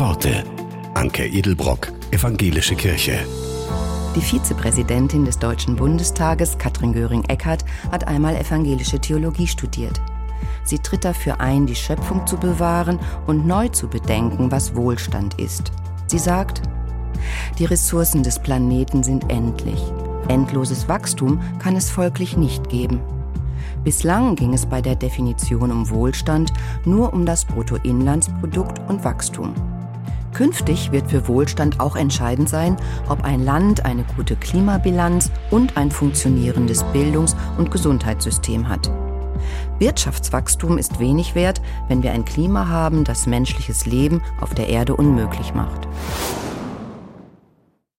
Worte. Anke Edelbrock, Evangelische Kirche. Die Vizepräsidentin des Deutschen Bundestages, Katrin Göring-Eckardt, hat einmal evangelische Theologie studiert. Sie tritt dafür ein, die Schöpfung zu bewahren und neu zu bedenken, was Wohlstand ist. Sie sagt, die Ressourcen des Planeten sind endlich. Endloses Wachstum kann es folglich nicht geben. Bislang ging es bei der Definition um Wohlstand nur um das Bruttoinlandsprodukt und Wachstum. Künftig wird für Wohlstand auch entscheidend sein, ob ein Land eine gute Klimabilanz und ein funktionierendes Bildungs- und Gesundheitssystem hat. Wirtschaftswachstum ist wenig wert, wenn wir ein Klima haben, das menschliches Leben auf der Erde unmöglich macht.